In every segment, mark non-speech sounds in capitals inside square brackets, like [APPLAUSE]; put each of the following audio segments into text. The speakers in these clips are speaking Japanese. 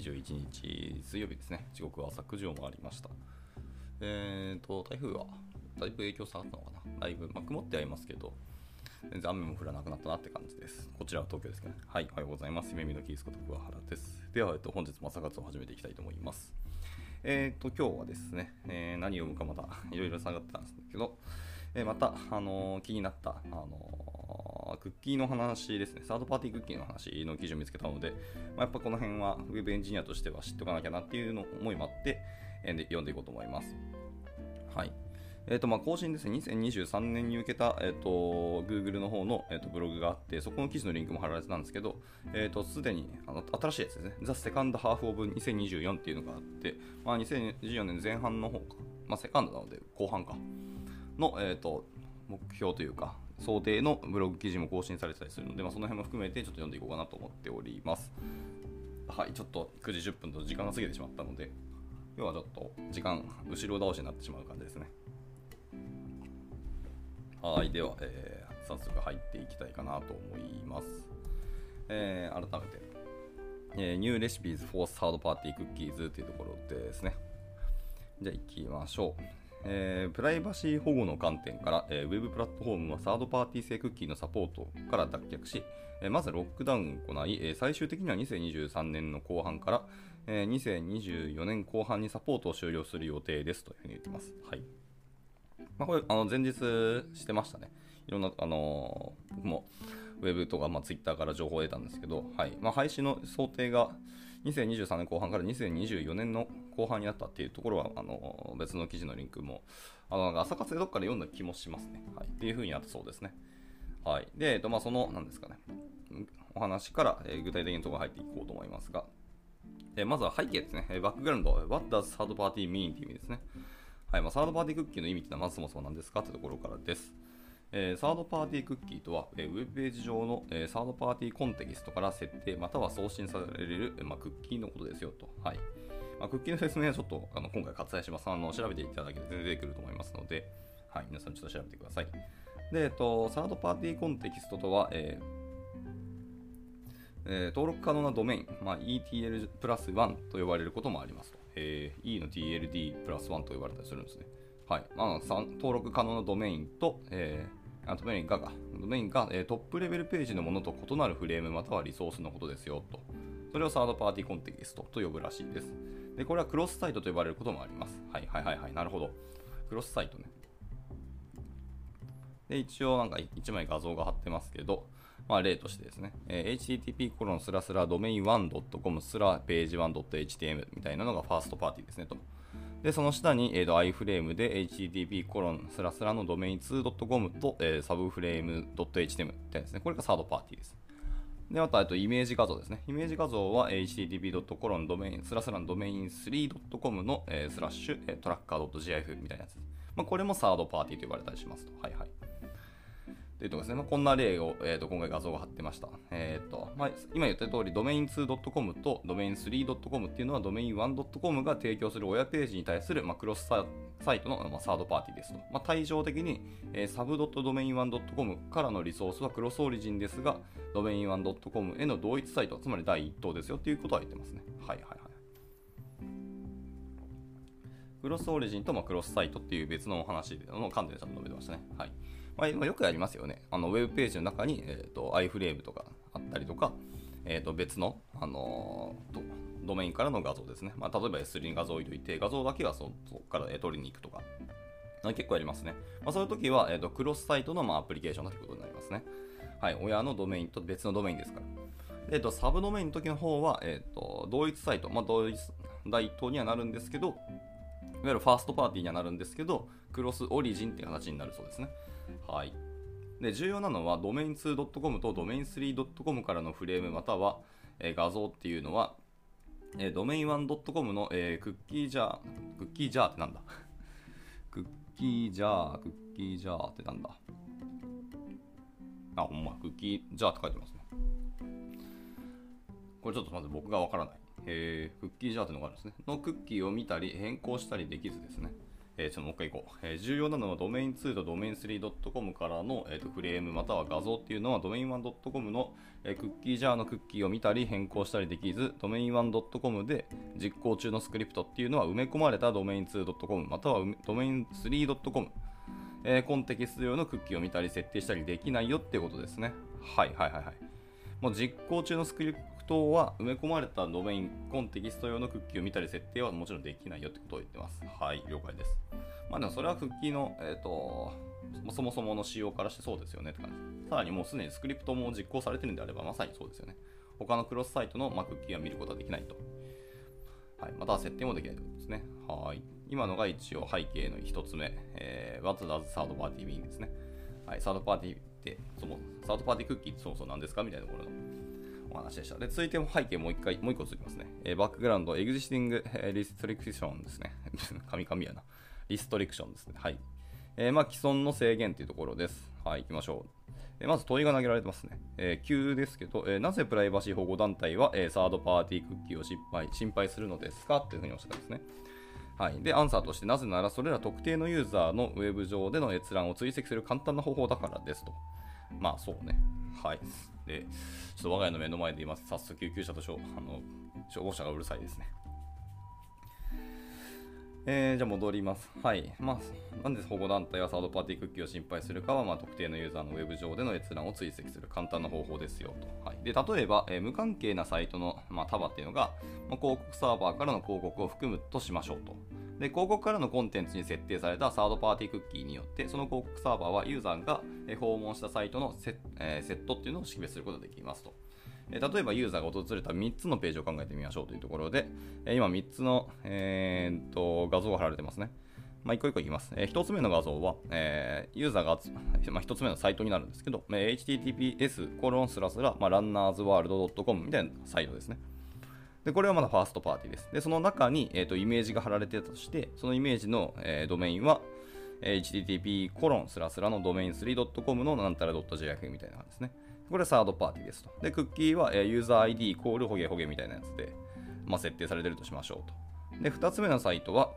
21日水曜日ですね。時刻は朝9時を回りました。えーと、台風はだいぶ影響下がったのかなだいぶ、まあ、曇ってはいますけど、全然雨も降らなくなったなって感じです。こちらは東京ですね。はい、おはようございます。夢見のキースこと桑原です。では、えっと、本日も朝活を始めていきたいと思います。えーと、今日はですね、えー、何を読むかまたいろいろ下がってたんですけど、えー、また、あのー、気になった、あのクッキーの話ですね、サードパーティークッキーの話の記事を見つけたので、まあ、やっぱこの辺は Web エンジニアとしては知っておかなきゃなっていうの思いもあって、えー、で読んでいこうと思います。はい。えーとまあ、更新ですね、2023年に向けた、えーと、Google の方の、えーと、ブログがあって、そこの記事のリンクも貼られてたんですけど、えーと、すでにあの新しいやつですね、The Second Half of 2024っていうのがあって、まあ、2024年前半の方か、まあ、セカンドなので後半か、の、えー、と目標というか、想定のブログ記事も更新されてたりするので、まあ、その辺も含めてちょっと読んでいこうかなと思っております。はい、ちょっと9時10分と時間が過ぎてしまったので、今日はちょっと時間、後ろ倒しになってしまう感じですね。はい、では、えー、早速入っていきたいかなと思います。えー、改めて、えー、New Recipes for Third Party Cookies というところですね。じゃあ行きましょう。えー、プライバシー保護の観点から、えー、ウェブプラットフォームはサードパーティー製クッキーのサポートから脱却し、えー、まずロックダウンを行い、え、最終的には2023年の後半から、えー、2024年後半にサポートを終了する予定ですというふうに言ってます。はいまあ、これ、あの前日してましたね。いろんな、あの、僕もウェブとか、まあ、ツイッターから情報を得たんですけど、はいまあ、廃止の想定が2023年後半から2024年の後半になったっていうところは、あの、別の記事のリンクも、あの朝活でどっかで読んだ気もしますね。はい、っていうふうになったそうですね。はい。で、えっと、まあ、その、なんですかね、お話から、えー、具体的なところに入っていこうと思いますが、えー、まずは背景ですね。バックグラウンド、What does third party mean? っていう意味ですね。はいまあ、サードパーティークッキーの意味っていうのはまずそもそも何ですかというところからです。えー、サードパーティークッキーとは、えー、ウェブページ上の、えー、サードパーティーコンテキストから設定または送信される、まあ、クッキーのことですよと。はいまあ、クッキーの説明はちょっとあの今回割愛します。あの調べていただけて出てくると思いますので、はい、皆さんちょっと調べてください。で、えっと、サードパーティーコンテキストとは、えーえー、登録可能なドメイン、まあ、ETL プラス1と呼ばれることもありますと。えー、E の TLD プラス1と呼ばれたりするんですね。はい。まあ、登録可能なドメインと、えー、ドメインがドメインが、えー、トップレベルページのものと異なるフレームまたはリソースのことですよと。それをサードパーティーコンテキストと呼ぶらしいです。で、これはクロスサイトと呼ばれることもあります。はいはいはいはい。なるほど。クロスサイトね。で、一応なんか1枚画像が貼ってますけど、まあ、例としてですね、えー、http コロンスラスラドメイン 1.com スラページ 1.htm みたいなのがファーストパーティーですねと。で、その下に、えー、と iframe で http コロンスラスラのドメイン 2.com と、えー、サブフレーム .html ってやつですね。これがサードパーティーです。で、また、とイメージ画像ですね。イメージ画像は http. コロンドメインスラスラのドメイン 3.com の、えー、スラッシュ、えー、トラッカー .gif みたいなやつです。まあ、これもサードパーティーと呼ばれたりしますと。はいはい。というとこですね。まあ、こんな例を、えーと、今回画像が貼ってました。えーとまあ、今言った通り、ドメイン 2.com とドメイン 3.com っていうのはドメイン 1.com が提供する親ページに対する、まあ、クロスサイトの、まあ、サードパーティーですと。まあ、対照的に、えー、サブ .domain1.com からのリソースはクロスオリジンですが、ドメイン 1.com への同一サイト、つまり第一党ですよっていうことは言ってますね。はいはいはい。クロスオリジンとまクロスサイトっていう別のお話の観点でちゃんと述べてましたね。はい。まあ、よくありますよね。あのウェブページの中に、えーと、iFrame とかあったりとか、えー、と別の、あのー、ドメインからの画像ですね。まあ、例えば S3 に画像を入れて、画像だけはそこからえ取りに行くとか、結構ありますね。まあ、そういう時は、えーと、クロスサイトの、まあ、アプリケーションということになりますね。はい、親のドメインと別のドメインですから。えーと、サブドメインの時の方は、えーと、同一サイト、まあ、同一大統にはなるんですけど、いわゆるファーストパーティーにはなるんですけど、クロスオリジンっていう形になるそうですね。はい。で、重要なのは、ドメイン 2.com とドメイン 3.com からのフレームまたは、え、画像っていうのは、え、ドメイン 1.com の、えー、クッキージャー、クッキージャーってなんだ？[LAUGHS] クッキージャー、クッキージャーってなんだ？あ、ほんま、クッキージャーって書いてますね。これちょっとまず僕がわからない。えー、クッキージャーってのがあるんですね。のクッキーを見たり変更したりできずですね。えー、ちょっともう一回行こう。えー、重要なのはドメイン2とドメイン 3.com からの、えーと、フレームまたは画像っていうのはドメイン 1.com の、えー、クッキージャーのクッキーを見たり変更したりできず、ドメイン 1.com で実行中のスクリプトっていうのは埋め込まれたドメイン 2.com またはドメイン 3.com、えー、コンテキスト用のクッキーを見たり設定したりできないよっていうことですね。はいはいはいはい。もう実行中のスクリトは埋め込まれたドメイン、コンテキスト用のクッキーを見たり設定はもちろんできないよってことを言ってます。はい、了解です。まあでもそれはクッキーの、えっ、ー、と、そもそもの仕様からしてそうですよねって感じ。さらにもうすでにスクリプトも実行されてるんであればまさにそうですよね。他のクロスサイトの、まあ、クッキーは見ることはできないと。はい、または設定もできないということですね。はい。今のが一応背景の1つ目。えー、What does third party mean ですね。はい、サードパーティーって、その、サードパーティークッキーってそもそも何ですか？みたいなところのお話でした。で、続いても背景もう一回、もう一個続きますね。えー、バックグラウンド、エグジスティング、えー、リストリクションですね。[LAUGHS] 神々やな。リストリクションですね。はい。えー、まあ、既存の制限というところです。はい、行きましょう。えー、まず問いが投げられてますね。えー、急ですけど、え、なぜプライバシー保護団体は、え、サードパーティークッキーを失敗心配するのですかというふうにおっしゃったんですね。はい、で、アンサーとして、なぜならそれら特定のユーザーのウェブ上での閲覧を追跡する簡単な方法だからですと。まあ、そうね。はい。で、ちょっと我が家の目の前で今、早速救急車と消あの消防車がうるさいですね。えー、じゃあ戻ります。はい。まあ、なんで保護団体はサードパーティークッキーを心配するかは、まあ、特定のユーザーのウェブ上での閲覧を追跡する簡単な方法ですよと。はい、で例えば、えー、無関係なサイトの、まあ、束っていうのが、まあ、広告サーバーからの広告を含むとしましょうと。で広告からのコンテンツに設定されたサードパーティークッキーによって、その広告サーバーはユーザーが訪問したサイトのセ,、えー、セットっていうのを識別することができますと。え例えばユーザーが訪れた3つのページを考えてみましょうというところで、え今3つの、えー、と画像が貼られてますね。まあ、一個一個いきます。えー、1つ目の画像は、えー、ユーザーが、[LAUGHS] まあ、1つ目のサイトになるんですけど、えー、https コロンスラスラ、まあ、runnersworld.com みたいなサイトですね。で、これはまだファーストパーティーです。で、その中に、えーと、イメージが貼られてたとして、そのイメージの、えー、ドメインは、え、http コロンスラスラのドメイン 3.com のなんたら .jf みたいな感じですね。これサードパーティーですと。で、クッキーは、えユーザー ID イコールホゲホゲみたいなやつで、まあ、設定されてるとしましょうと。で、2つ目のサイトは、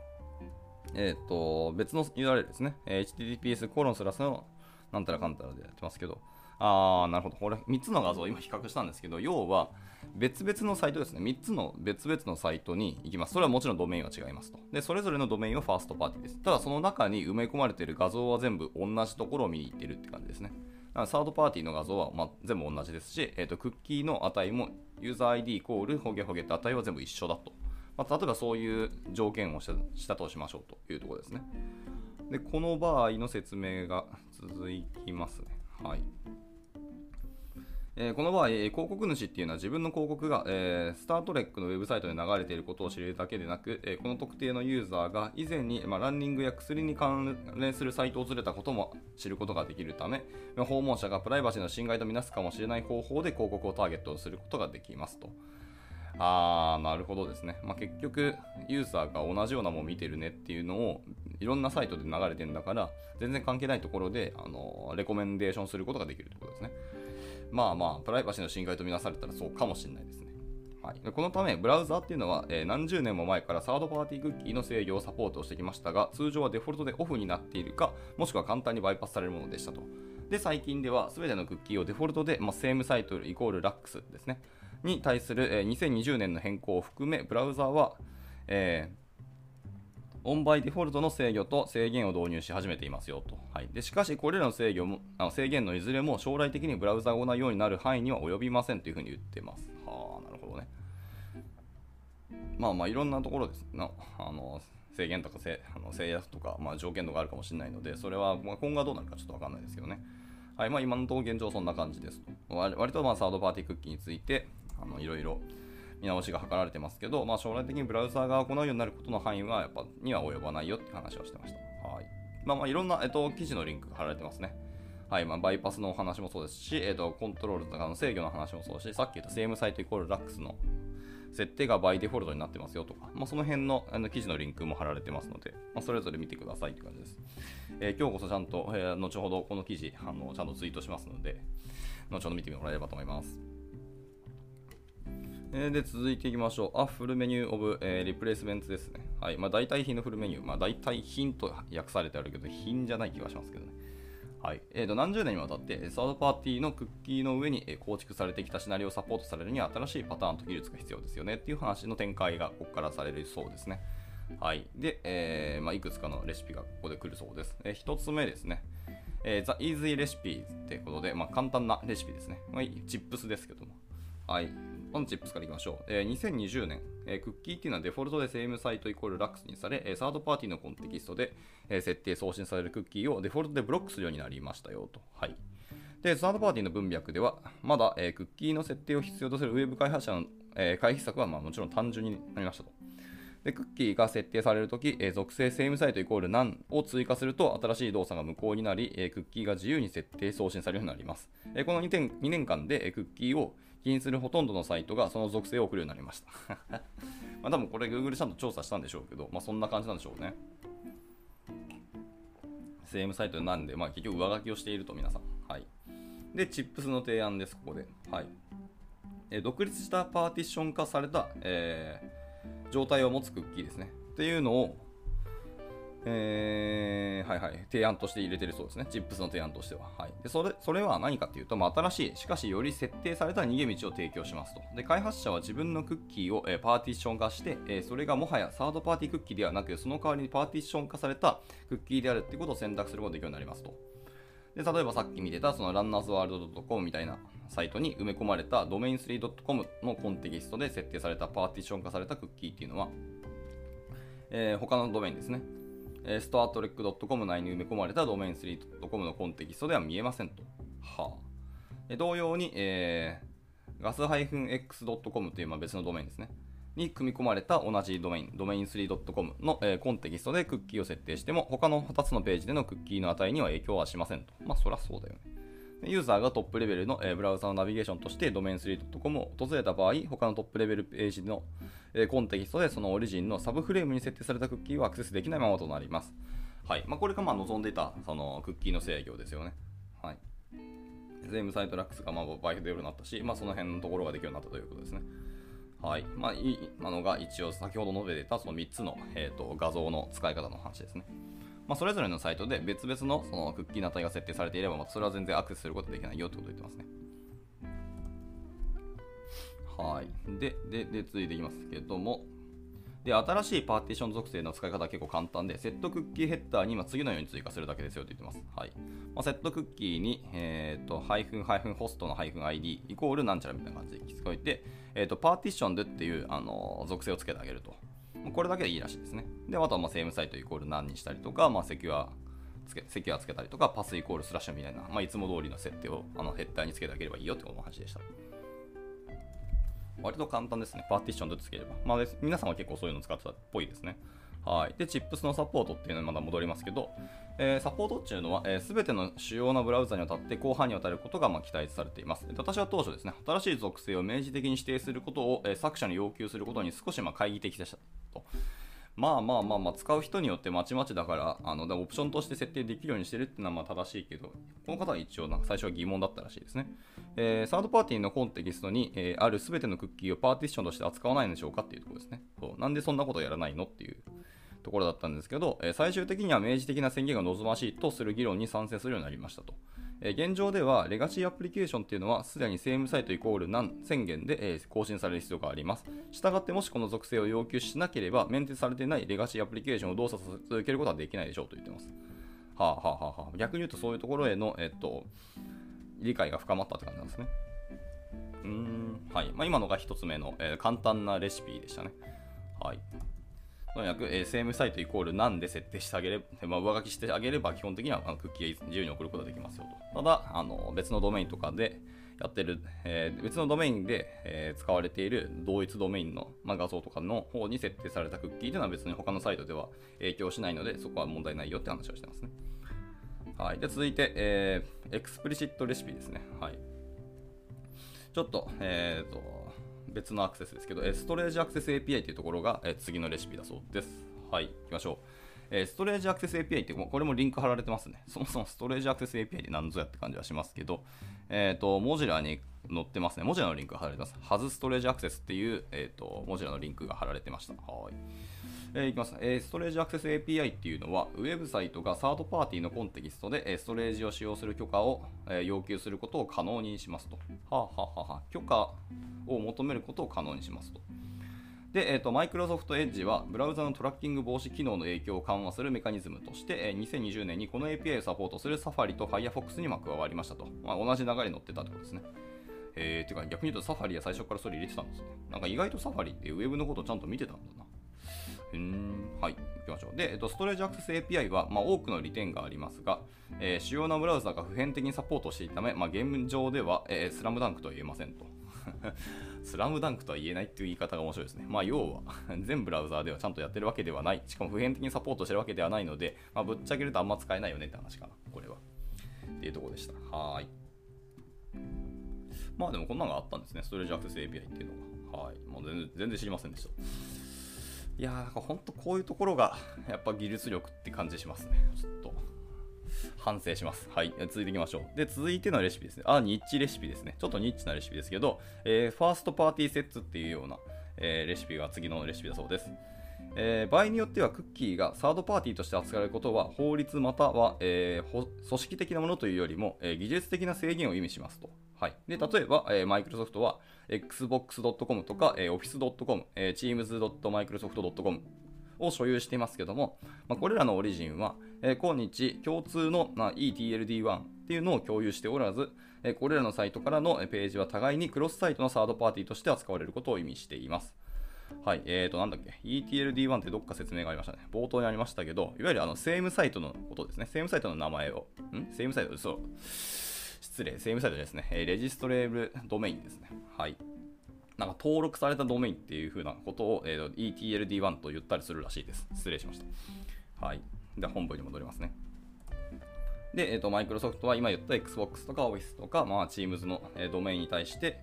えっ、ー、と、別の URL ですね。え https コロンスラスのなんたらかんたらでやってますけど、あー、なるほど。これ3つの画像を今比較したんですけど、要は別々のサイトですね。3つの別々のサイトに行きます。それはもちろんドメインは違いますと。で、それぞれのドメインはファーストパーティーです。ただその中に埋め込まれている画像は全部同じところを見に行ってるって感じですね。サードパーティーの画像は、ま、全部同じですし、えーと、クッキーの値もユーザー ID イコールホゲホゲって値は全部一緒だと。まあ、例えばそういう条件をしたとしましょうというところですね。で、この場合の説明が続きますね。はい。えー、この場合、広告主っていうのは自分の広告が、えー、スタートレックのウェブサイトで流れていることを知るだけでなく、えー、この特定のユーザーが以前に、まあ、ランニングや薬に関連するサイトを訪れたことも知ることができるため、訪問者がプライバシーの侵害とみなすかもしれない方法で広告をターゲットすることができますと。あー、なるほどですね。まあ、結局、ユーザーが同じようなものを見てるねっていうのを、いろんなサイトで流れてるんだから、全然関係ないところで、あのレコメンデーションすることができるということですね。まあまあ、プライバシーの侵害とみなされたらそうかもしれないですね。はい、このため、ブラウザーっていうのは、えー、何十年も前からサードパーティークッキーの制御をサポートしてきましたが、通常はデフォルトでオフになっているか、もしくは簡単にバイパスされるものでしたと。で、最近では、すべてのクッキーをデフォルトで、まあ、セームサイトイコールラックスですね、に対する、えー、2020年の変更を含め、ブラウザーは、えーオンバイデフォルトの制御と制限を導入し始めていますよと。はい、でしかし、これらの制御もあの制限のいずれも将来的にブラウザが行うようになる範囲には及びませんというふうに言ってます。はあ、なるほどね。まあまあ、いろんなところですのあの制限とか制あの制約とか、まあ、条件とかあるかもしれないので、それは、ま、今後はどうなるかちょっとわかんないですけどね。はい、まあ、今のところ現状そんな感じですと。割とまあサードパーティークッキーについて、あのいろいろ見直しが図られてますけど、まあ、将来的にブラウザーが行うようになることの範囲はやっぱには及ばないよって話をしてました。はいまあ、まあいろんな、えっと、記事のリンクが貼られてますね。はいまあ、バイパスのお話もそうですし、えっと、コントロールとかの制御の話もそうですし、さっき言ったセームサイトイコールラックスの設定がバイデフォルトになってますよとか、まあ、その辺のあの記事のリンクも貼られてますので、まあ、それぞれ見てくださいって感じです。えー、今日こそちゃんと、えー、後ほどこの記事あのちゃんとツイートしますので、後ほど見てもらえればと思います。えー、で、続いていきましょう。あ、フルメニューオブ、えー、リプレイスメントですね。はい。まあ、代替品のフルメニュー。まあ、代替品と訳されてあるけど、品じゃない気がしますけどね。はい。えー、と、何十年にわたって、サードパーティーのクッキーの上に構築されてきたシナリオをサポートされるには、新しいパターンと技術が必要ですよねっていう話の展開がここからされるそうですね。はい。で、えー、まあ、いくつかのレシピがここで来るそうです。えー、1つ目ですね。えー、The Easy Recipe ってことで、まあ、簡単なレシピですね。まあ、チップスですけども。はい。このチップスからいきましょう。え、2020年、え、クッキーっていうのはデフォルトで SameSite イコール Lax にされ、え、サードパーティーのコンテキストで、え、設定送信されるクッキーをデフォルトでブロックするようになりましたよと。はい。で、サードパーティーの文脈では、まだ、え、クッキーの設定を必要とするウェブ開発者の、え、回避策は、まあ、もちろん単純になりましたと。で、クッキーが設定されるとき、え、属性 SameSite イコール none を追加すると、新しい動作が無効になり、え、クッキーが自由に設定送信されるようになります。え、この 2, 点2年間で、え、クッキーを起因するほとんどのサイトがその属性を送るようになりました。[LAUGHS] まあ多分これ Google ちゃんと調査したんでしょうけど、まあそんな感じなんでしょうね。セームサイトなんで、まあ結局上書きをしていると皆さん。はい。で、チップスの提案です、ここで。はい。え独立したパーティション化された、えー、状態を持つクッキーですね。っていうのを、え、はいはい、提案として入れてるそうですね。チップスの提案としては。はい。で、それ、それは何かっていうと、まあ、新しい、しかしより設定された逃げ道を提供しますと。で、開発者は自分のクッキーを、えー、パーティション化して、えー、それがもはやサードパーティークッキーではなく、その代わりにパーティション化されたクッキーであるっていうことを選択することができるようになりますと。で、例えばさっき見てた、そのランナーズワールド .com みたいなサイトに埋め込まれたドメイン 3.com のコンテキストで設定されたパーティション化されたクッキーっていうのは、えー、他のドメインですね。え、ストアトレック .com 内に埋め込まれたドメイン 3.com のコンテキストでは見えませんと。はあ、同様に、えー、ガス -x.com というまあ別のドメインですね。に組み込まれた同じドメイン、ドメイン 3.com の、えー、コンテキストでクッキーを設定しても、他の2つのページでのクッキーの値には影響はしませんと。まあ、そりゃそうだよね。ユーザーがトップレベルの、え、ブラウザのナビゲーションとしてドメイン 3.com を訪れた場合、他のトップレベルページの、え、コンテキストでそのオリジンのサブフレームに設定されたクッキーをアクセスできないままとなります。はい。まあ、これがまあ望んでいたそのクッキーの制御ですよね。はい。全部サイト Lax がまあバイトでようになったし、まあ、その辺のところができるようになったということですね。はい。まあ、今のが一応先ほど述べていたその3つの、えーと、画像の使い方の話ですね。まあ、それぞれのサイトで別々のそのクッキーの値が設定されていれば、まあ、それは全然アクセスすることできないよってことを言ってますね。はい。で、で、で、続いていきますけども、で、新しいパーティション属性の使い方は結構簡単で、セットクッキーヘッダーに今次のように追加するだけですよと言ってます。はい。まあ、セットクッキーに、えっ、ー、と、ハイフンハイフンホストのハイフン ID イコールなんちゃらみたいな感じで聞こえて、えっ、ー、と、パーティションでっていう、あの、属性をつけてあげると。これだけでいいらしいですね。で、あとは、まあ、セームサイトイコール何にしたりとか、まあ、セキュアつけ、セキュアつけたりとか、パスイコールスラッシュみたいな、まあ、いつも通りの設定をあのヘッダーにつけてあげればいいよってお話でした。割と簡単ですね。パーティションでつければ。まあ、皆さんは結構そういうの使ってたっぽいですね。はい。で、チップスのサポートっていうのにまだ戻りますけど、えー、サポートっていうのは、す、えー、べ、ての主要なブラウザにわたって広範にわたることがまあ期待されています。私は当初ですね、新しい属性を明示的に指定することを、えー、作者に要求することに少しまあ懐疑的でしたと。まあまあまあまあ、使う人によってまちまちだから、あの、オプションとして設定できるようにしてるっていうのはまあ正しいけど、この方は一応なんか最初は疑問だったらしいですね。えー、サードパーティーのコンテキストに、えー、ある全てのクッキーをパーティションとして扱わないんでしょうかっていうところですね。そうなんでそんなことやらないのっていうところだったんですけど、え、最終的には明示的な宣言が望ましいとする議論に賛成するようになりましたと。え現状では、レガシーアプリケーションっていうのは、すでにセームサイトイコール何宣言で、え更新される必要があります。したがって、もしこの属性を要求しなければ、メンテされていないレガシーアプリケーションを動作させ続けることはできないでしょうと言ってます。はあ、はあはあはあ、逆に言うと、そういうところへの、えっと、理解が深まったって感じなんですね。うん、はい。まあ、今のが1つ目の、えー、簡単なレシピでしたね。はい。とにかく、えー、セームサイトイコール何で設定してあげれば、[LAUGHS] まあ、上書きしてあげれば基本的にはクッキー自由に送ることができますよと。ただ、あの別のドメインとかでやってる、えー、別のドメインで、えー、使われている同一ドメインの、まあ、画像とかの方に設定されたクッキーというのは別に他のサイトでは影響しないので、そこは問題ないよって話をしてますね。はい。で、続いて、えー、 Explicit Recipe ですね。はい。ちょっと、えっ、ー、と、別のアクセスですけど、ストレージアクセス API というところが次のレシピだそうです。はい、行きましょう。ストレージアクセス API って、これもリンク貼られてますね。[LAUGHS] そもそもストレージアクセス API って何ぞやって感じはしますけど、えっ、ー、と、モジュラに載ってますね。文字のリンクが貼られてます。ハズストレージアクセスっていう、えーと、文字のリンクが貼られてました。はい。えー、いきます、えー、ストレージアクセス API っていうのは、ウェブサイトがサードパーティーのコンテキストで、え、ストレージを使用する許可を、え、要求することを可能にしますと。はあ、はあはあ、許可を求めることを可能にしますと。で、えーと、マイクロソフトエッジはブラウザのトラッキング防止機能の影響を緩和するメカニズムとして、えー、2020年にこの API をサポートするサファリと Firefox にも加わりましたと。まあ、同じ流れに乗ってたってことですね。えー、てか逆に言うとサファリは最初からそれ入れてたんですね。なんか意外とサファリってウェブのことをちゃんと見てたんだな。うん、はい、行きましょう。で、えっと、ストレージアクセス API は、まあ、多くの利点がありますが、えー、主要なブラウザが普遍的にサポートしているため、まあ、現状では、えー、スラムダンクとは言えませんと。[LAUGHS] スラムダンクとは言えないっていう言い方が面白いですね。まあ、要は、[LAUGHS] 全ブラウザーではちゃんとやってるわけではない。しかも普遍的にサポートしてるわけではないので、まあ、ぶっちゃけるとあんま使えないよねって話かな、これは。っていうところでした。はい。まあでもこんなのがあったんですね。ストレージアクセス API っていうのが。はい。もう全然知りませんでした。いやー、なんか本当こういうところが、やっぱ技術力って感じしますね。ちょっと。反省します。はい。続いていきましょう。で、続いてのレシピですね。あ、ニッチレシピですね。ちょっとニッチなレシピですけど、えー、ファーストパーティーセッツっていうような、えー、レシピが次のレシピだそうです。えー、場合によってはクッキーがサードパーティーとして扱われることは法律または、え、組織的なものというよりも、え、技術的な制限を意味しますと。はい、で例えば、えー、マイクロソフトは xbox.com とか、えー、office.com、えー、teams.microsoft.com を所有していますけども、まあ、これらのオリジンは、えー、今日共通の、まあ、ETLD1 っていうのを共有しておらず、えー、これらのサイトからのページは互いにクロスサイトのサードパーティーとして扱われることを意味しています。はい、えーと、なんだっけ、ETLD1 ってどっか説明がありましたね。冒頭にありましたけど、いわゆるあの、セームサイトのことですね。セームサイトの名前を、ん？セームサイト、そう。失礼、セームサイトですね。えレジストレーブドメインですね。はい。なんか登録されたドメインっていう風なことを、えー、ETLD1 と言ったりするらしいです。失礼しました。はい。では本文に戻りますね。で、えっ、ー、と、マイクロソフトは今言った Xbox とか Office とか、まあ、Teams の、えー、ドメインに対して、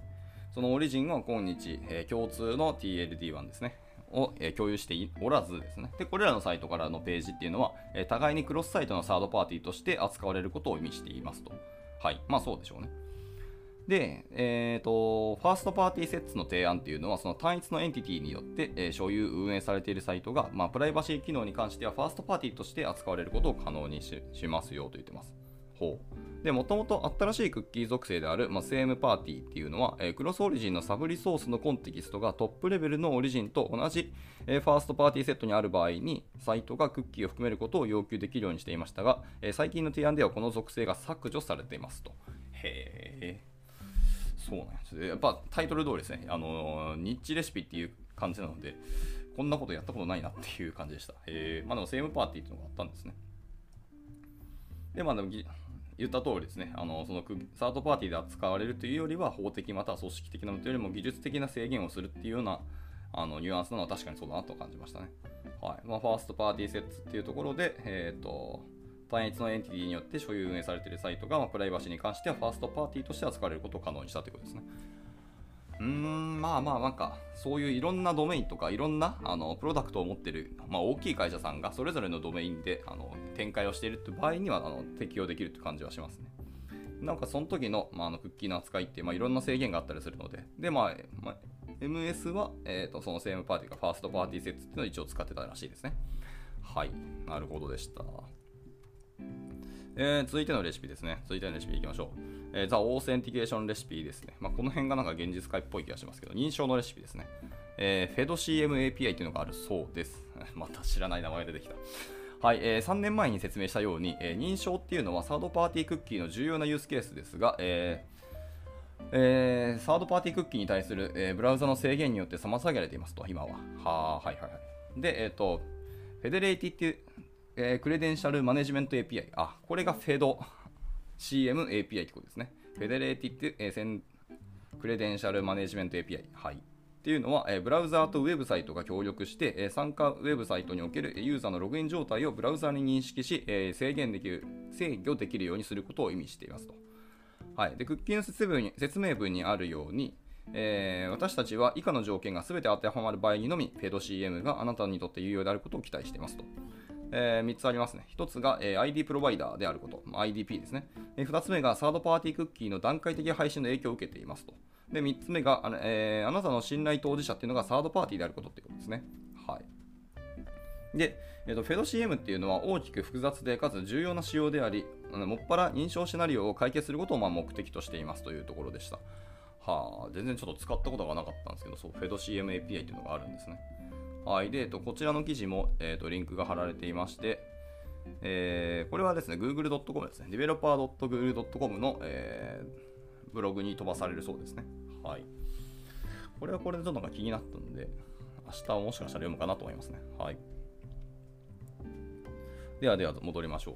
そのオリジンは今日、えー、共通の TLD1 ですね。を、え共有しておらずですね。で、これらのサイトからのページっていうのは、え互いにクロスサイトのサードパーティーとして扱われることを意味していますと。はい。まあそうでしょうね。で、えーと、 First-Party Sets の提案っていうのは、その単一のエンティティによって、えー、所有、運営されているサイトが、まあ、プライバシー機能に関しては、ファーストパーティーとして扱われることを可能にしますよと言ってます。ほう。で、もともと新しいクッキー属性である、まあ、 SameParty っていうのは、えー、クロスオリジンのサブリソースのコンテキストがトップレベルのオリジンと同じ、えー、 First-Party Set にある場合に、サイトがクッキーを含めることを要求できるようにしていましたが、えー、最近の提案ではこの属性が削除されていますと。へえ。そうなんです。やっぱタイトル通りですね。あのニッチレシピっていう感じなので、こんなことやったことないなっていう感じでした。えー、まあでもセームパーティーっていうのがあったんですね。で、まあでも言った通りですね、あのそのサードパーティーで扱われるというよりは、法的または組織的なものというよりも技術的な制限をするっていうようなあのニュアンスなのは確かにそうだなと感じましたね。はいまあ、ファーストパーティーセッツっていうところで、えーと単一のエンティティによって所有運営されているサイトが、まあ、プライバシーに関してはファーストパーティーとして扱われることを可能にしたということですね。うーん、まあまあなんか、そういういろんなドメインとかいろんなあのプロダクトを持ってる、まあ、大きい会社さんがそれぞれのドメインであの展開をしているという場合にはあの適用できるという感じはしますね。なんかその時の、まあ、あのクッキーの扱いって、まあ、いろんな制限があったりするので、で、まあ、まあ、MS は、えーと、その SameParty か First-Party Set っていうのを一応使ってたらしいですね。はい、なるほどでした。えー、続いてのレシピですね。続いてのレシピいきましょう。えー、 The Authentication Recipe ですね。まあ、この辺がなんか現実解っぽい気がしますけど、認証のレシピですね。えー、 FedCM API っていうのがあるそうです。[LAUGHS] また知らない名前が出てきた。はい、えー、3年前に説明したように、えー、認証っていうのはサードパーティークッキーの重要なユースケースですが、えーえー、サードパーティークッキーに対する、えー、ブラウザの制限によって妨げられていますと、今は。ははいはいはい。で、えっ、ー、と、 Federated っていう、えー、 Credential Management API。あ、これがフェド CM API ってことですね。 Federated って、えー、 Credential Management API。はい。っていうのは、え、ブラウザーとウェブサイトが協力して、え、参加ウェブサイトにおけるユーザーのログイン状態をブラウザーに認識し、え、制限できる、制御できるようにすることを意味していますと。はい。で、クッキーの説明文に説明文にあるように、えー、私たちは以下の条件が全て当てはまる場合にのみ、フェド CM があなたにとって有用であることを期待していますと。えー、3つありますね。1つが、えー、ID プロバイダーであること、IDP ですね。えー、2つ目がサードパーティークッキーの段階的配信の影響を受けていますと。で、3つ目があ、えー、あなたの信頼当事者っていうのがサードパーティーであることっていうことですね。はい。で、えーと、フェド CM っていうのは大きく複雑でかつ重要な仕様であり、もっぱら認証シナリオを解決することをまあ目的としていますというところでした。はあ、全然ちょっと使ったことがなかったんですけど、そう、フェド CM API っていうのがあるんですね。はい。で、えっと、こちらの記事も、えっと、リンクが貼られていまして、えー、これはですね、google.com ですね。developer.google.com の、えー、ブログに飛ばされるそうですね。はい。これはこれでちょっとなんか気になったんで、明日はもしかしたら読むかなと思いますね。はい。ではでは戻りましょう。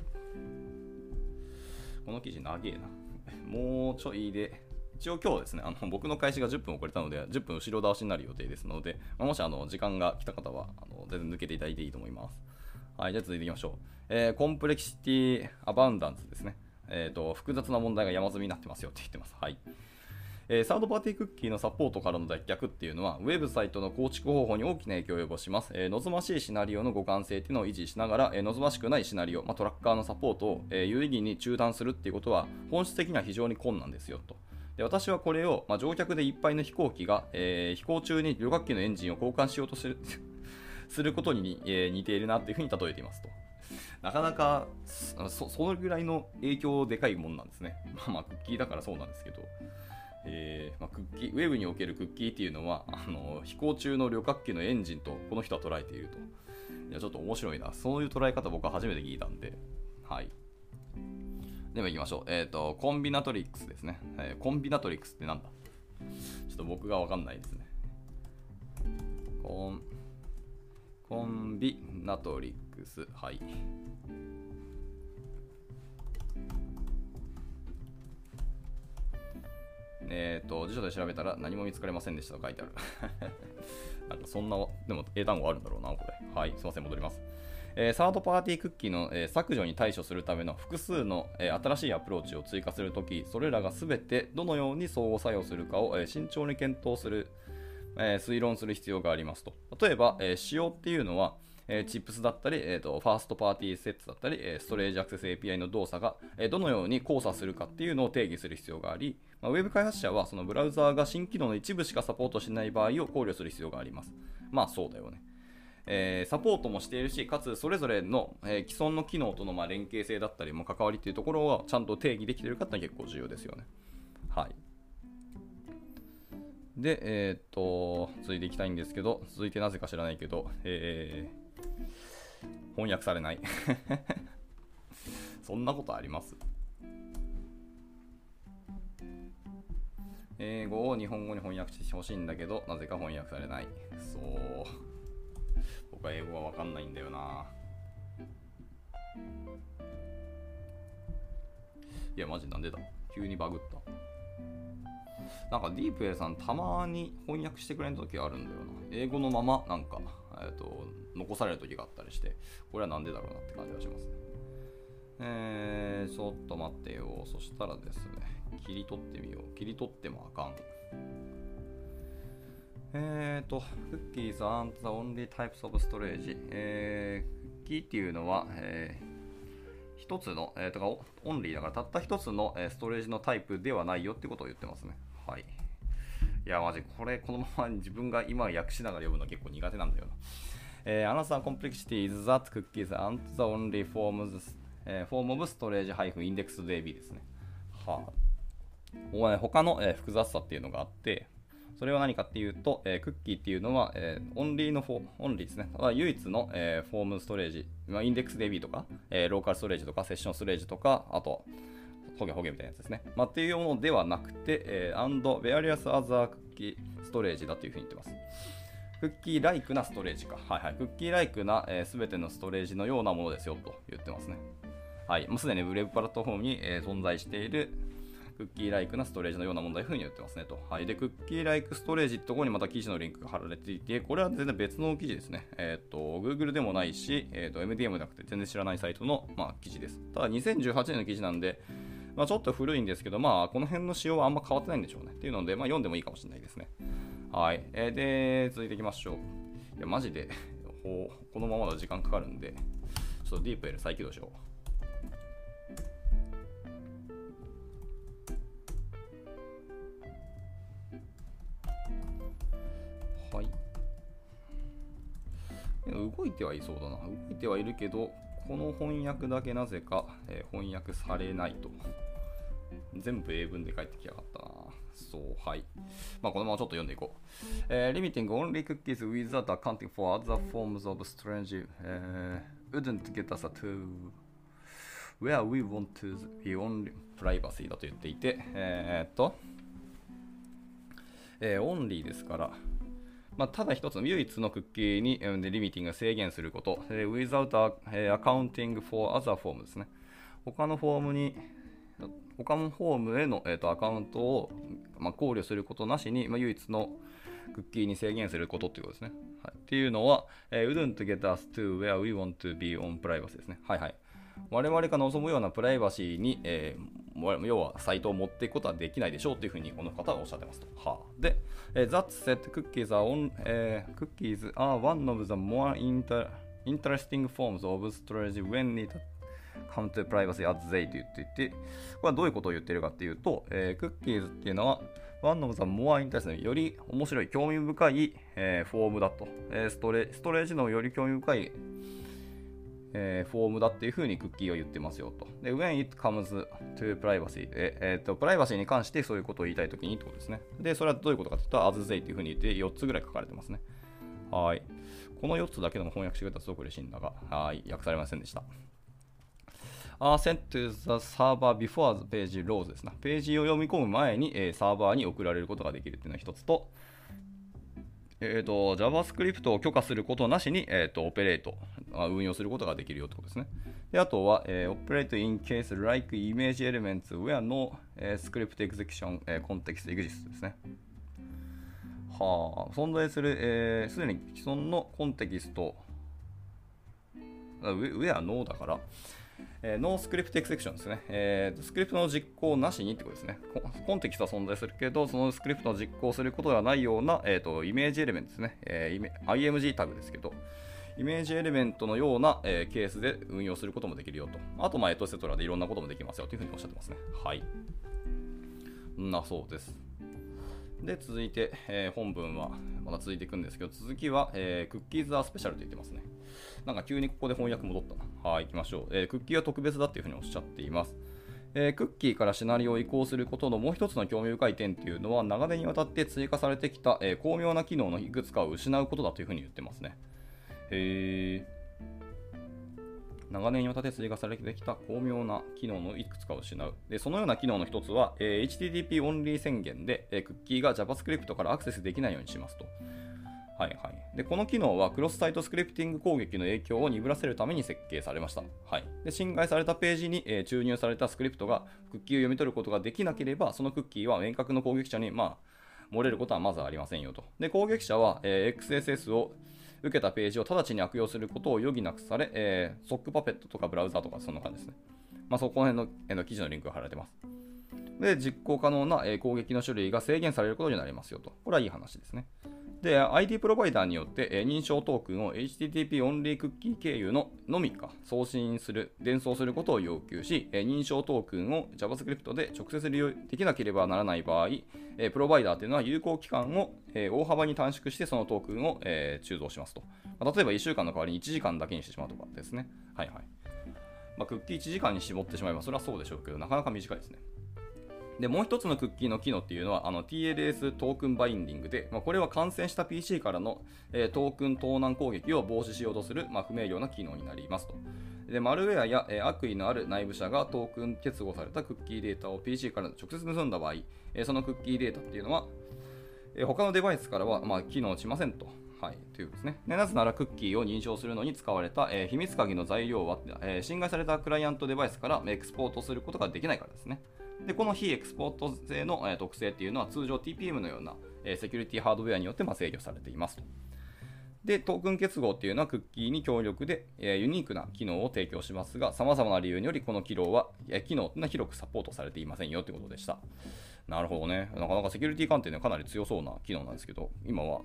この記事長えな。[LAUGHS] もうちょいで、一応今日ですね、あの僕の開始が10分遅れたので、10分後ろ倒しになる予定ですので、まあ、もしあの時間が来た方はあの全然抜けていただいていいと思います。はい、じゃあ続いていきましょう。えー、コンプレキシティアバンダンスですね。えっ、ー、と、複雑な問題が山積みになってますよって言ってます。はい。えー、サードパーティークッキーのサポートからの脱却っていうのは、ウェブサイトの構築方法に大きな影響を及ぼします。えー、望ましいシナリオの互換性っていうのを維持しながら、えー、望ましくないシナリオ、まあ、トラッカーのサポートを、え有意義に中断するっていうことは、本質的には非常に困難ですよと。で私はこれを、まあ、乗客でいっぱいの飛行機が、え飛行中に旅客機のエンジンを交換しようとする [LAUGHS] することに、え似ているなっていうふうに例えていますと。なかなかそ、そのぐらいの影響でかいもんなんですね。[LAUGHS] まあまあ、クッキーだからそうなんですけど。えーまあ、クッキーウェブにおけるクッキーっていうのはあの飛行中の旅客機のエンジンとこの人は捉えているといやちょっと面白いなそういう捉え方僕は初めて聞いたんではいでは行きましょうえっ、ー、とコンビナトリックスですね、えー、コンビナトリックスってなんだ？ちょっと僕がわかんないですねコンコンビナトリックスはいえっ、ー、と、辞書で調べたら何も見つかりませんでしたと書いてある。[LAUGHS] なんかそんな、でも英単語あるんだろうな、これ。はい、すいません、戻ります。えー、サードパーティークッキーの、えー、削除に対処するための複数の、えー、新しいアプローチを追加するとき、それらがすべてどのように相互作用するかを、え慎重に検討する、え推論する必要がありますと。例えば、え仕様っていうのは、えチップスだったり、えーと、ファーストパーティーセットだったり、えストレージアクセス API の動作が、えどのように交差するかっていうのを定義する必要があり、まあ、ウェブ開発者はそのブラウザーが新機能の一部しかサポートしない場合を考慮する必要があります。まあそうだよね。えー、サポートもしているし、かつそれぞれの、えー、既存の機能とのまあ連携性だったりも関わりっていうところをちゃんと定義できているかっていうのは結構重要ですよね。はい。で、えー、っと、続いていきたいんですけど、続いてなぜか知らないけど、えー、翻訳されない。[LAUGHS] そんなことあります？英語を日本語に翻訳してほしいんだけど、なぜか翻訳されない。そう。僕は英語はわかんないんだよな。いや、マジなんでだ？急にバグった。なんかディープエイさんたまに翻訳してくれん時あるんだよな。英語のままなんか、えーと、残される時があったりして、これはなんでだろうなって感じがしますね。えー、ちょっと待ってよ。そしたらですね、切り取ってみよう。切り取ってもあかん。えーと、cookies aren't the only types of storage。えー、クッキーっていうのは、えー、一つの、えー、とか、オンリーだからたった一つの、えー、ストレージのタイプではないよってことを言ってますね。はい。いや、マジ、これ、このまま自分が今訳しながら読むのは結構苦手なんだよな。えー、Another complexity is that cookies aren't the only forms、えー、form of storage-indexedb ですね。はあ。他の、えー、複雑さっていうのがあって、それは何かっていうと、えー、クッキーっていうのは、えー、 only の fo、only ですね。唯一の、えー、 form storage、まあ、 Indexed DB とか、え、ローカルストレージとか、セッションストレージとか、あと、ホゲホゲみたいなやつですね。まあ、っていうものではなくて、えー、and various other クッキーストレージだというふうに言ってます。クッキーライクなストレージか。はいはい。クッキーライクなすべ、えー、てのストレージのようなものですよと言ってますね。はい。もうすでにウェブプラットフォームに、えー、存在しているクッキーライクなストレージのような問題風に言ってますねと。はい。で、クッキーライクストレージってところにまた記事のリンクが貼られていて、これは全然別の記事ですね。えっ、ー、と、Google でもないし、えっ、ー、と、MDM じゃなくて全然知らないサイトの、まあ、記事です。ただ、2018年の記事なんで、まあ、ちょっと古いんですけど、まあ、この辺の仕様はあんま変わってないんでしょうね。っていうので、まあ、読んでもいいかもしれないですね。はい。えー、で、続いていきましょう。いや、マジで、[LAUGHS] このままだ時間かかるんで、ちょっと DeepL 再起動しよう。動いてはいそうだな。動いてはいるけど、この翻訳だけなぜか、えー、翻訳されないと。全部英文で返ってきやがったな。そう、はい。まあ、このままちょっと読んでいこう。えー、limiting only cookies without accounting for other forms of strange、uh, wouldn't get us to where we want to be only privacy だと言っていて、えー、っと、えー、only ですから、まあ、ただ一つの唯一のクッキーに、リミティングが制限すること、without、accounting for other forms ですね。他のフォームに他のフォームへの、えーと、アカウントを、まあ、考慮することなしに、まあ、唯一のクッキーに制限することっていうことですね。はい、っていうのは、えー、wouldn't get us to where we want to be on privacy ですね。はいはい。我々が望むようなプライバシーに、えー、要はサイトを持っていくことはできないでしょうというふうにこの方はおっしゃってますと。はあ、で、えー、That said, cookies are, on,、えー、cookies are one of the more inter interesting forms of storage when it come to privacy as they と言っていて、これはどういうことを言っているかっていうと、えー、クッキーズっていうのは、one of the more interesting より面白い、興味深い、えー、フォームだと、えーストレ。ストレージのより興味深い、えー、フォームだっていうふうにクッキーは言ってますよと。で、when it comes to privacy で、えーと、プライバシーに関してそういうことを言いたいときにってことですね。で、それはどういうことかというと、as they っていうふうに言って4つぐらい書かれてますね。はい。この4つだけでも翻訳してくれたらすごく嬉しいんだが、はい、訳されませんでした。あ sent to the server before the page loads ですな。ページを読み込む前に、えー、サーバーに送られることができるっていうのが一つと、えーと、JavaScript を許可することなしに、えーと、オペレート、運用することができるよってことですね。であとは、えー、operate in case like image elements where no、えー、script execution、えー、context exists ですね。はあ、存在する、す、えー、で、に既存のコンテキスト、ウェアノーだから、えー、ノースクリプトエクセクションですね、えー、スクリプトの実行なしにってことですね。コンテキストは存在するけど、そのスクリプトの実行することではないような、えーと、イメージエレメントですね、えー、IMG タグですけど、イメージエレメントのような、えー、ケースで運用することもできるよと。あと、まあ、エトセトラでいろんなこともできますよというふうにおっしゃってますね。はい。なそうです。で、続いて、えー、本文はまだ続いていくんですけど、続きは、えー、クッキーズ・ア・スペシャルと言ってますね。なんか急にここで翻訳戻ったな。はい、行きましょう。えー、クッキーは特別だっていうふうにおっしゃっています。えー、クッキーからシナリオを移行することのもう一つの興味深い点っていうのは、長年にわたって追加されてきた、えー、巧妙な機能のいくつかを失うことだというふうに言ってますね。へー。長年にわたって追加されてきた巧妙な機能のいくつかを失う。でそのような機能の一つは、えー、HTTP オンリー宣言で、え、クッキーが JavaScript からアクセスできないようにしますと。はいはい。で、この機能はクロスサイトスクリプティング攻撃の影響を鈍らせるために設計されました。はい。で、侵害されたページに、えー、注入されたスクリプトがクッキーを読み取ることができなければ、そのクッキーは遠隔の攻撃者に、まあ、漏れることはまずありませんよと。で、攻撃者は、えー、XSS を受けたページを直ちに悪用することを余儀なくされ、えー、ソックパペットとかブラウザとかそんな感じですね。まあ、そこら辺の,、えー、の記事のリンクが貼られてます。で、実行可能な、えー、攻撃の種類が制限されることになりますよと。これはいい話ですね。で、ID プロバイダーによって、認証トークンを HTTP オンリークッキー経由ののみか送信する、伝送することを要求し、認証トークンを JavaScript で直接利用できなければならない場合、プロバイダーというのは有効期間を、大幅に短縮してそのトークンを、え鋳造しますと。例えば1週間の代わりに1時間だけにしてしまうとかですね。はいはい。まあ、クッキー1時間に絞ってしまえばそれはそうでしょうけど、なかなか短いですね。で、もう一つのクッキーの機能っていうのは、あの TLS トークンバインディングで、まあ、これは感染した PC からの、えー、トークン盗難攻撃を防止しようとする、まあ、不明瞭な機能になりますと。で、マルウェアや、えー、悪意のある内部者がトークン結合されたクッキーデータを PC から直接盗んだ場合、えー、そのクッキーデータっていうのは、え、他のデバイスからは、まあ、機能しませんと。はい、というですねでなぜならクッキーを認証するのに使われた、え、秘密鍵の材料は、え、侵害されたクライアントデバイスからエクスポートすることができないからですね。で、この非エクスポート性の、特性っていうのは通常 TPM のような、セキュリティハードウェアによって制御されていますと。で、トークン結合っていうのはクッキーに強力で、ユニークな機能を提供しますが、様々な理由によりこの機能は、機能は広くサポートされていませんよということでした。なるほどね。なかなかセキュリティ観点ではかなり強そうな機能なんですけど、今は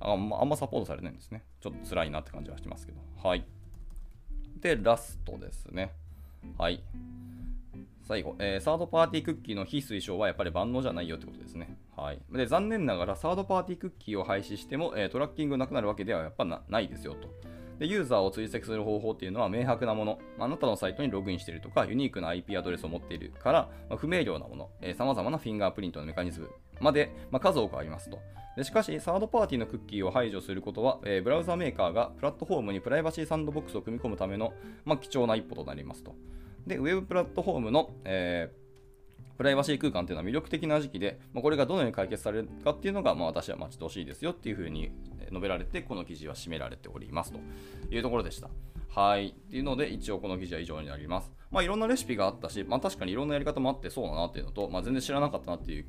あんまサポートされないんですね。ちょっと辛いなって感じはしますけど。はい。で、ラストですね。はい。最後、えー、サードパーティークッキーの非推奨はやっぱり万能じゃないよってことですね。はい、で残念ながらサードパーティークッキーを廃止しても、えー、トラッキングなくなるわけではやっぱないですよと。でユーザーを追跡する方法っていうのは明白なもの、あなたのサイトにログインしているとか、ユニークな IP アドレスを持っているから、まあ、不明瞭なもの、さまざ、まなフィンガープリントのメカニズムまで、まあ、数多くありますと。でしかし、サードパーティーのクッキーを排除することは、えー、ブラウザメーカーがプラットフォームにプライバシーサンドボックスを組み込むための、まあ、貴重な一歩となりますと。で、ウェブプラットフォームの、えープライバシー空間っていうのは魅力的な時期で、まあ、これがどのように解決されるかっていうのが、まあ、私は待ち遠しいですよっていうふうに述べられて、この記事は締められておりますというところでした。はい。っていうので、一応この記事は以上になります。まあ、いろんなレシピがあったし、まあ、確かにいろんなやり方もあってそうだなっていうのと、まあ、全然知らなかったなっていう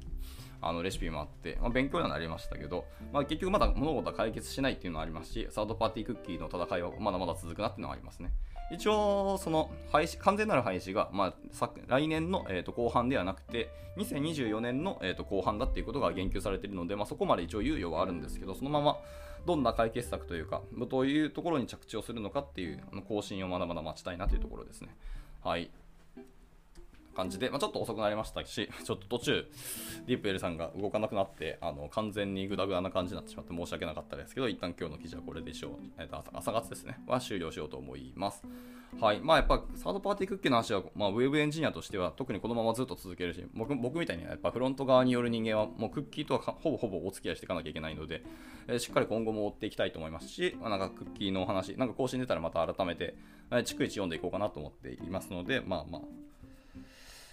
あのレシピもあって、まあ、勉強にはなりましたけど、まあ、結局まだ物事は解決しないっていうのはありますし、サードパーティークッキーの戦いはまだまだ続くなっていうのはありますね。一応、その廃止完全なる廃止が、まあ、来年の、えー、と後半ではなくて、2024年の、えー、と後半だっていうことが言及されているので、まあ、そこまで一応猶予はあるんですけど、そのままどんな解決策というか、どういうところに着地をするのかっていう更新をまだまだ待ちたいなというところですね。はい。感じで、まあ、ちょっと遅くなりましたし、[LAUGHS] ちょっと途中、ディープエルさんが動かなくなって、あの完全にグダグダな感じになってしまって申し訳なかったですけど、一旦今日の記事はこれでしょう。えー、と朝活ですね。は終了しようと思います。はい。まあやっぱサードパーティークッキーの話は、まあ、ウェブエンジニアとしては特にこのままずっと続けるし、僕僕みたいにやっぱフロント側による人間はもうクッキーとはほぼほぼお付き合いしていかなきゃいけないので、えー、しっかり今後も追っていきたいと思いますし、まあ、なんかクッキーの話、なんか更新出たらまた改めて、えー、逐一読んでいこうかなと思っていますので、まあまあ、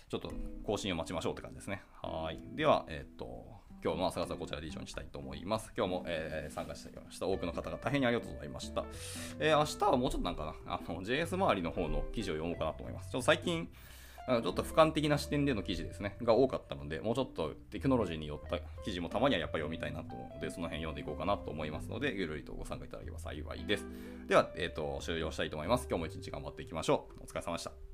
ちょっと更新を待ちましょうって感じですね。はい。では、えっ、ー、と、今日の朝方はこちらで以上にしたいと思います。今日も、えー、参加してきました。多くの方が大変にありがとうございました。えー、明日はもうちょっとなんかな、あの、JS 周りの方の記事を読もうかなと思います。ちょっと最近、ちょっと俯瞰的な視点での記事ですね、が多かったので、もうちょっとテクノロジーによった記事もたまにはやっぱり読みたいなと思うので、その辺読んでいこうかなと思いますので、ゆるりとご参加いただければ幸いです。では、えっ、ー、と、終了したいと思います。今日も一日頑張っていきましょう。お疲れ様でした。